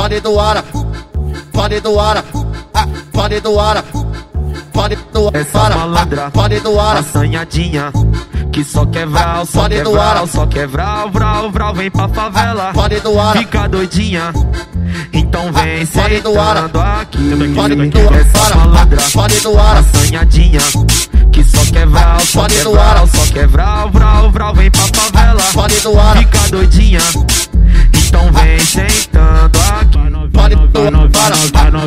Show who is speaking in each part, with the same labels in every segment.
Speaker 1: Pode do ara, pode do ara, pode do ara, pode do
Speaker 2: Essa
Speaker 1: ara,
Speaker 2: malandra,
Speaker 1: pode do ara,
Speaker 2: assanhadinha. Que só quer vral, só
Speaker 1: Pode
Speaker 2: quer vral, só quer vral, vral, vral, vem pra favela.
Speaker 1: pode do ara,
Speaker 2: Fica doidinha, então vem sentando aqui. Essa
Speaker 1: ara,
Speaker 2: malandra,
Speaker 1: pode do ara,
Speaker 2: assanhadinha. Que só quer vral, só
Speaker 1: Pode
Speaker 2: quer vral, só quer vral, vral, vral, vem pra favela.
Speaker 1: pode do ara,
Speaker 2: Fica doidinha,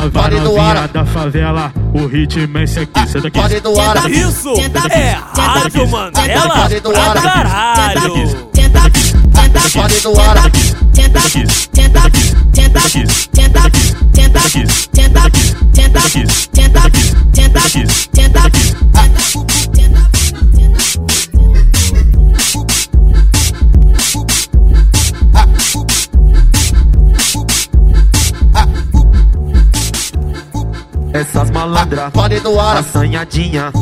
Speaker 3: nova
Speaker 1: Pare
Speaker 3: novinha da favela, o ritmo é esse aqui, senta aqui.
Speaker 4: Isso é rádio,
Speaker 1: mano. Ela
Speaker 4: é caralho.
Speaker 2: Essas malandras,
Speaker 1: ah, fode no ar,
Speaker 2: assanhadinha.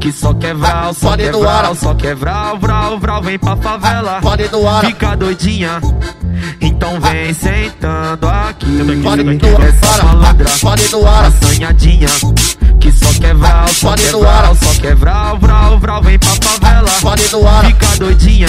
Speaker 2: Que só quebral, ah, só quebral, só quebral, vral, vral, vem pra favela.
Speaker 1: Ah, fode no ar,
Speaker 2: fica doidinha. Então ah. vem sentando aqui.
Speaker 1: Fode no
Speaker 2: ar,
Speaker 1: essas
Speaker 2: malandras,
Speaker 1: ah, fode no ar,
Speaker 2: assanhadinha. Que só quebral, só quebral, só quebral, vral, vral, vem pra favela.
Speaker 1: Fode no ar,
Speaker 2: fica doidinha.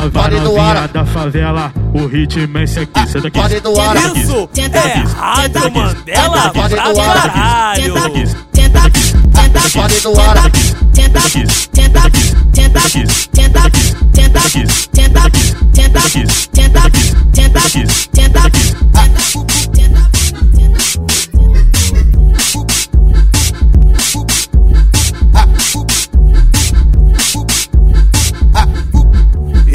Speaker 1: nova
Speaker 3: Pare
Speaker 1: ar
Speaker 3: da favela, o ritmo é esse aqui. Senta aqui. Pare
Speaker 1: do
Speaker 3: ar. Isso é errado,
Speaker 1: Mandela.
Speaker 3: Pare
Speaker 1: do ar.
Speaker 3: tenta Senta aqui. Senta aqui. Senta aqui. Senta aqui. Senta aqui. Senta aqui.